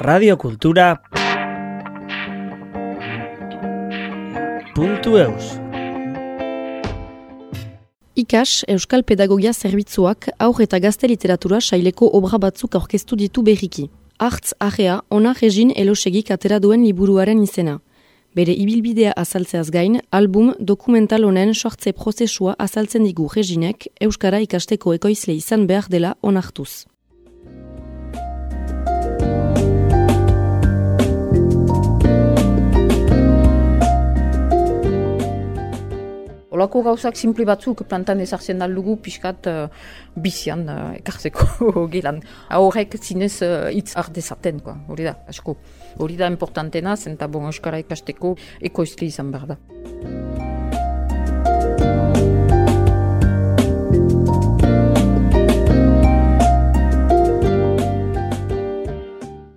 Radio Kultura puntu eus. Ikas, Euskal Pedagogia Zerbitzuak aur eta gazte literatura saileko obra batzuk aurkeztu ditu berriki. Artz Arrea, ona regin elosegik atera duen liburuaren izena. Bere ibilbidea azaltzeaz gain, album dokumental honen sortze prozesua azaltzen digu reginek Euskara ikasteko ekoizle izan behar dela onartuz. Olako gauzak simpli batzuk plantan ezartzen dugu pixkat uh, bizian uh, ekartzeko gelan. Horrek zinez uh, hitz ardezaten, hori da, asko. Hori da importantena, zenta bon euskara ikasteko ekoizli izan behar da.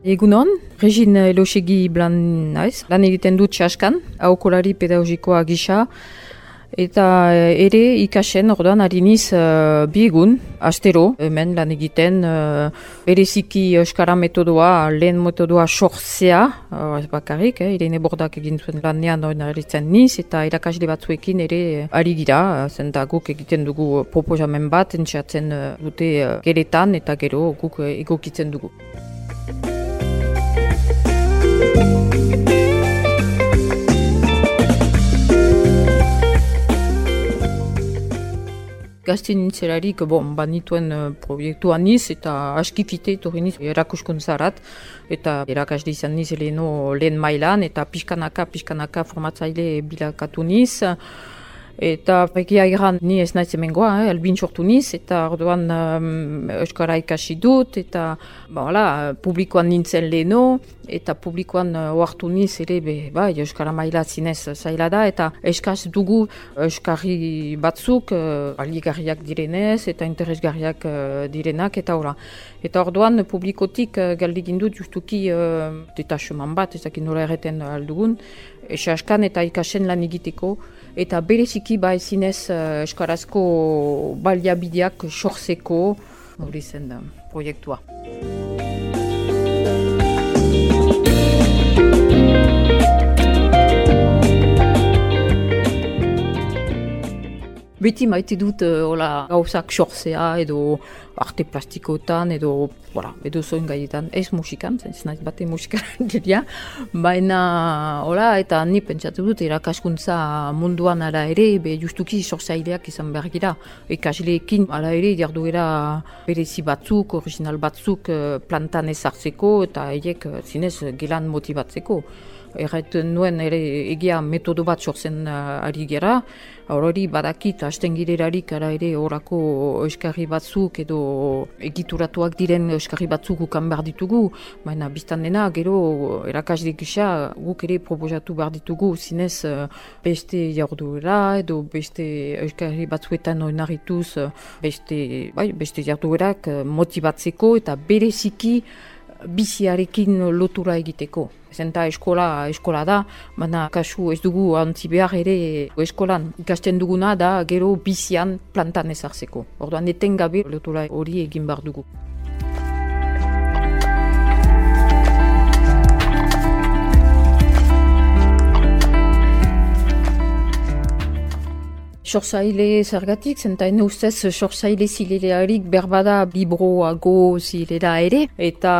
Egunon, Regin Elosegi Blan naiz, lan egiten dut txaskan, haukolari pedagogikoa gisa, Eta eh, ere ikasen orduan hariniz uh, bi egun, astero, hemen lan egiten uh, bereziki Euskara metodoa, lehen metodoa sortzea, uh, bakarrik, eh, irene bordak egin zuen lanean hori narritzen niz, eta irakasle batzuekin ere ari gira, zenta guk egiten dugu proposamen bat, entxatzen dute uh, geretan eta gero guk egokitzen dugu. Gazte nintzerarik, bon, banituen uh, proiektu aniz eta askifite etorri niz erakuskuntzarat eta erakasde izan niz leheno lehen mailan eta pixkanaka, pixkanaka formatzaile bilakatu niz. Eta pekia iran ni ez naiz emengoa, eh, albin sortu niz, eta orduan um, Euskara ikasi dut, eta ba, hala, publikoan nintzen leheno, eta publikoan uh, niz ere, be, ba, Euskara maila zinez zaila da, eta eskaz dugu Euskari batzuk, uh, aligarriak direnez, eta interesgarriak uh, direnak, eta ora. Eta orduan publikotik uh, galdigin dut justuki uh, detacheman bat, ezakin nola erreten aldugun, esaskan eta ikasen lan egiteko, eta bereziki ba ezinez uh, eskarazko baliabideak sortzeko hori zen da proiektua. Beti maite dut uh, gauzak sortzea edo arte plastikotan edo, voilà, edo zoin gaietan, ez musikan, ez nahi bate musikan diria, baina, hola, eta ni pentsatu dut, erakaskuntza munduan ara ere, be justuki sorzaileak izan behar gira, ekasleekin ara ere, jarduera berezi batzuk, original batzuk eh, plantan ezartzeko, eta eiek eh, zinez gelan motibatzeko. Erraiten nuen ere egia metodo bat sortzen uh, ari gera, hori badakit, hasten girerarik ara ere horako euskarri batzuk edo egituratuak diren euskarri batzuk ukan behar ditugu, baina biztan dena, gero erakasdik gisa guk ere proposatu behar ditugu zinez uh, beste jarduera edo beste euskarri batzuetan oinarrituz beste, bai, beste jarduerak motibatzeko eta bereziki biziarekin lotura egiteko. Zenta eskola, eskola da, baina kasu ez dugu antzi behar ere eskolan ikasten duguna da gero bizian plantan ezartzeko. Orduan etengabe lotura hori egin behar dugu. Sorsaile zergatik, zenta ene ustez sorsaile zilerearik berbada libroago zilera ere, eta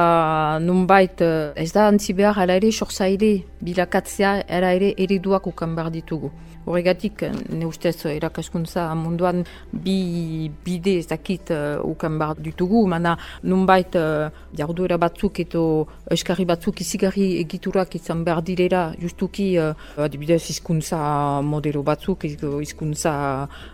nunbait ez da antzi behar ere sorsaile bilakatzea era ere ereduak ukan behar ditugu. Horregatik, ne ustez, erakaskuntza munduan bi bide ez dakit uh, ukan behar ditugu, mana nunbait uh, jarduera batzuk eto eskarri batzuk izigarri egiturak izan behar direra, justuki, uh, adibidez, izkuntza modelo batzuk, izkuntza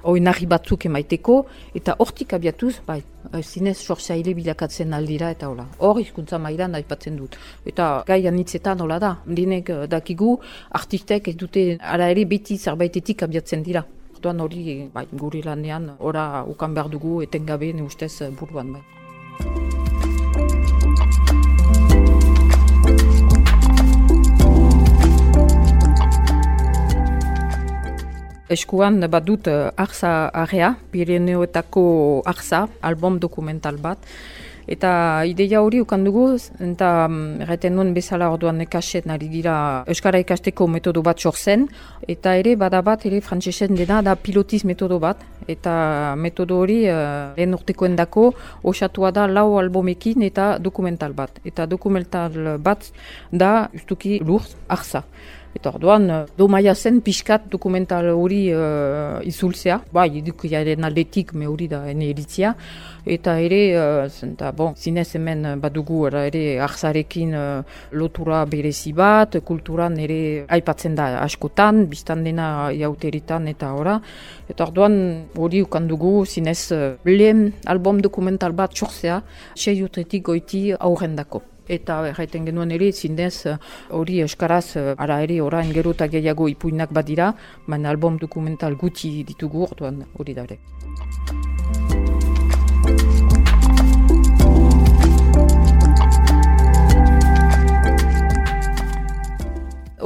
oinarri batzuk emaiteko, eta hortik abiatuz, bai, zinez sortzaile bilakatzen aldira, eta hola, hor izkuntza mailan aipatzen dut. Eta gai anitzetan, hola da, dinek dakigu, artistek ez dute, ara ere beti zerbaitetik abiatzen dira. Orduan hori bai, guri lanean, ora ukan behar dugu etengabe ne ustez buruan bai. Eskuan bat dut uh, Arza Area, Pirineoetako Arza, album dokumental bat, Eta ideia hori ukan dugu, eta mm, erraiten nuen bezala orduan ekaset nari dira Euskara ikasteko metodo bat sortzen, eta ere bada bat ere frantsesen dena da pilotiz metodo bat, eta metodo hori uh, lehen urtekoen dako osatua da lau albumekin eta dokumental bat. Eta dokumental bat da justuki lur, arza. Eta orduan, eh, do maia zen pixkat dokumental hori uh, izultzea, bai, edukiaren aldetik me hori da ene eritzia, eta ere, uh, zenta, bon, zinez hemen badugu ere ahzarekin uh, lotura berezi bat, kulturan ere aipatzen da askotan, biztan dena jauteritan eta ora, eta orduan hori ukandugu zinez uh, lehen album dokumental bat sortzea, sei utretik goiti aurrendako eta erraiten genuen ere zindez hori eskaraz ara ere orain gero eta gehiago ipuinak badira, baina album dokumental guti ditugu orduan hori da ere.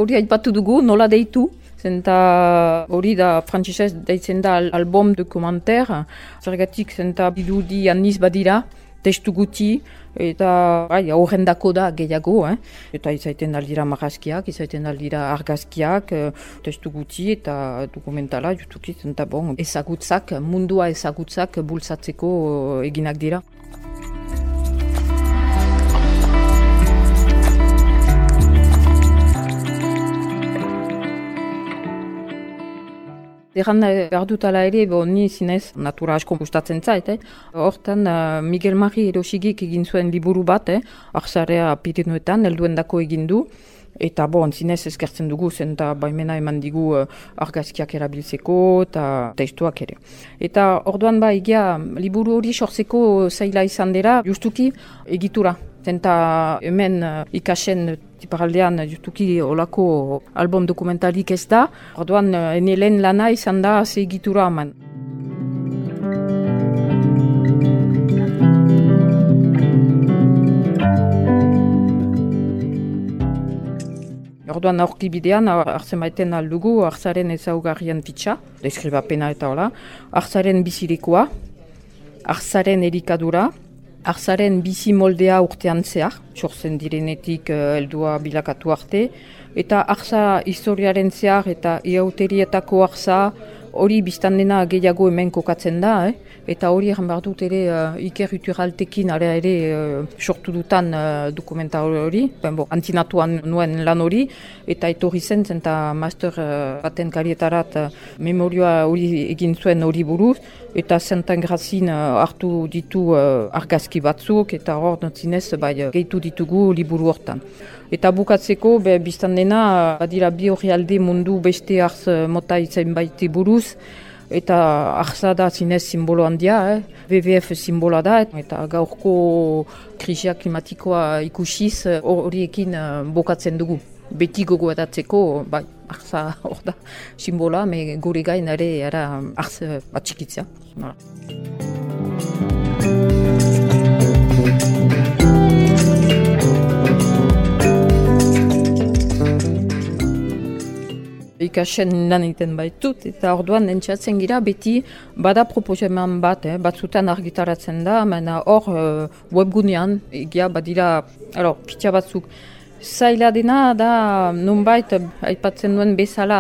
Hori aipatu dugu, nola deitu, Zenta hori da frantzisez deitzen da album dokumenter, zergatik zenta bidudi aniz badira, testu guti, eta bai, dako da gehiago, eh? eta izaiten aldira marrazkiak, izaiten aldira argazkiak, eh, testu guti eta dokumentala, jutukit, eta bon, ezagutzak, mundua ezagutzak bultzatzeko eginak dira. Erran behar dut ala ere, bo, ni zinez natura asko gustatzen zait. Eh? Hortan uh, Miguel Mari erosigik egin zuen liburu bat, eh? Arzarea Pirinuetan, elduen dako egin du. Eta bon, zinez eskertzen dugu zen eta baimena eman digu uh, argazkiak erabiltzeko eta testuak ere. Eta orduan ba egia liburu hori sortzeko zaila izan dira justuki egitura. Zenta hemen uh, ikasen Iparaldean justuki olako album dokumentalik ez da. Orduan, eh, ene lana izan da segitura haman. Orduan aurki bidean, arzen maiten aldugu, arzaren ezaugarrian fitxa, deskribapena eta hola, arzaren bizirikoa, arzaren erikadura, Arzaren bizi moldea urtean zehar, txorzen direnetik uh, eldua bilakatu arte, eta arza historiaren zehar eta iauterietako arza hori biztan dena gehiago hemen kokatzen da, eh? eta hori egan behar dut ere uh, Iker Uturaltekin ere uh, sortu dutan uh, dokumenta hori, ben bo, antinatuan nuen lan hori, eta etorri zen eta master uh, baten karietarat uh, memorioa hori egin zuen hori buruz, eta zentan grazin uh, hartu ditu uh, argazki batzuk, eta hor notzinez bai, gehitu ditugu liburu hortan. Eta bukatzeko, be, biztan dena, badira bi hori alde mundu beste arz mota izain baiti buruz, eta arza da zinez simbolo handia, eh? WWF simbola da, eta gaurko krisia klimatikoa ikusiz horiekin uh, bokatzen dugu. Beti gogo edatzeko, bai, arza hor da simbola, me gure gain ere arza bat txikitzea. Ikasen lan egiten baitut, eta orduan entzatzen gira beti bada proposeman bat, eh, batzutan argitaratzen da, mena hor uh, webgunean, egia badira, alo, pitza batzuk, Zaila dena da nunbait aipatzen duen bezala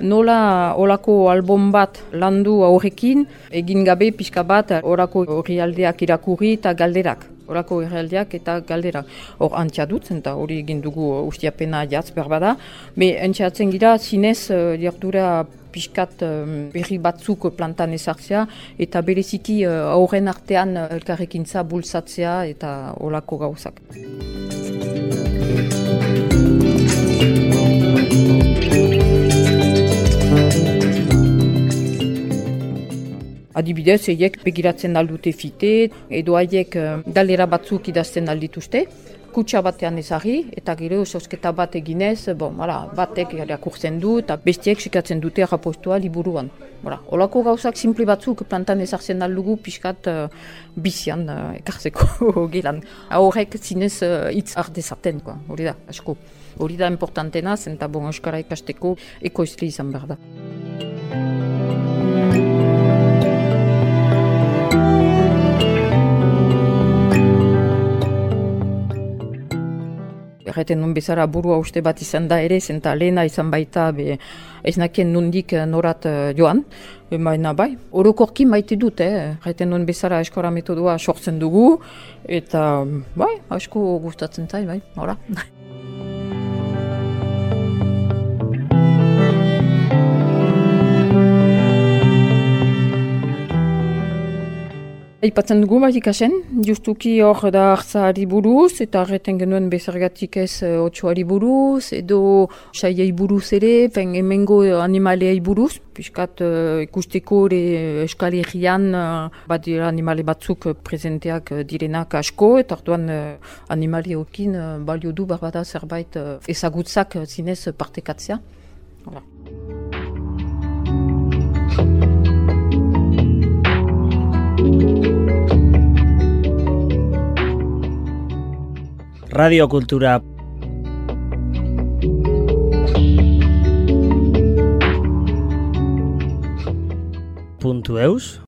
nola olako album bat landu aurrekin egin gabe pixka bat orako horri irakurri eta galderak horako errealdiak eta galdera. Hor antia dut, eta hori egin dugu ustiapena jatz berbada. Be, antziatzen gira, zinez, uh, diardura pixkat um, berri batzuk plantan ezartzea, eta bereziki uh, aurren artean elkarrekintza bultzatzea eta olako gauzak. Adibidez, eiek begiratzen aldute fite, edo haiek dalera batzuk idazten aldituzte, kutsa batean ezari, eta gero sosketa bat eginez, bon, mara, batek irakurtzen du, eta bestiek sekatzen dute rapostua liburuan. Bora, olako gauzak simpli batzuk plantan ezartzen aldugu pixkat uh, bizian uh, ekarzeko gelan. Horrek zinez uh, hitz ardezaten, hori da, asko. Hori da importantena, zenta bon, euskara ikasteko ekoizli izan behar da. Erreten nun bezala burua uste bat izan da ere, zenta lehena izan baita, be, ez nakien nundik norat joan, baina bai, orokorki maite dut, eh? erreten nun bezala eskora metodua sortzen dugu, eta bai, asko gustatzen zai, bai, hola. Ipatzen dugu bat ikasen, justuki hor da hartzari buruz, eta arreten genuen bezargatik ez uh, otxoari buruz, edo saiei buruz ere, fen emengo animaleai buruz, piskat uh, ikusteko ere eskali egian, uh, bat dira animale batzuk presenteak direnak asko, eta arduan uh, animali hokin uh, balio du barbada zerbait uh, ezagutzak zinez partekatzea. Hola. radiokultura puntu eus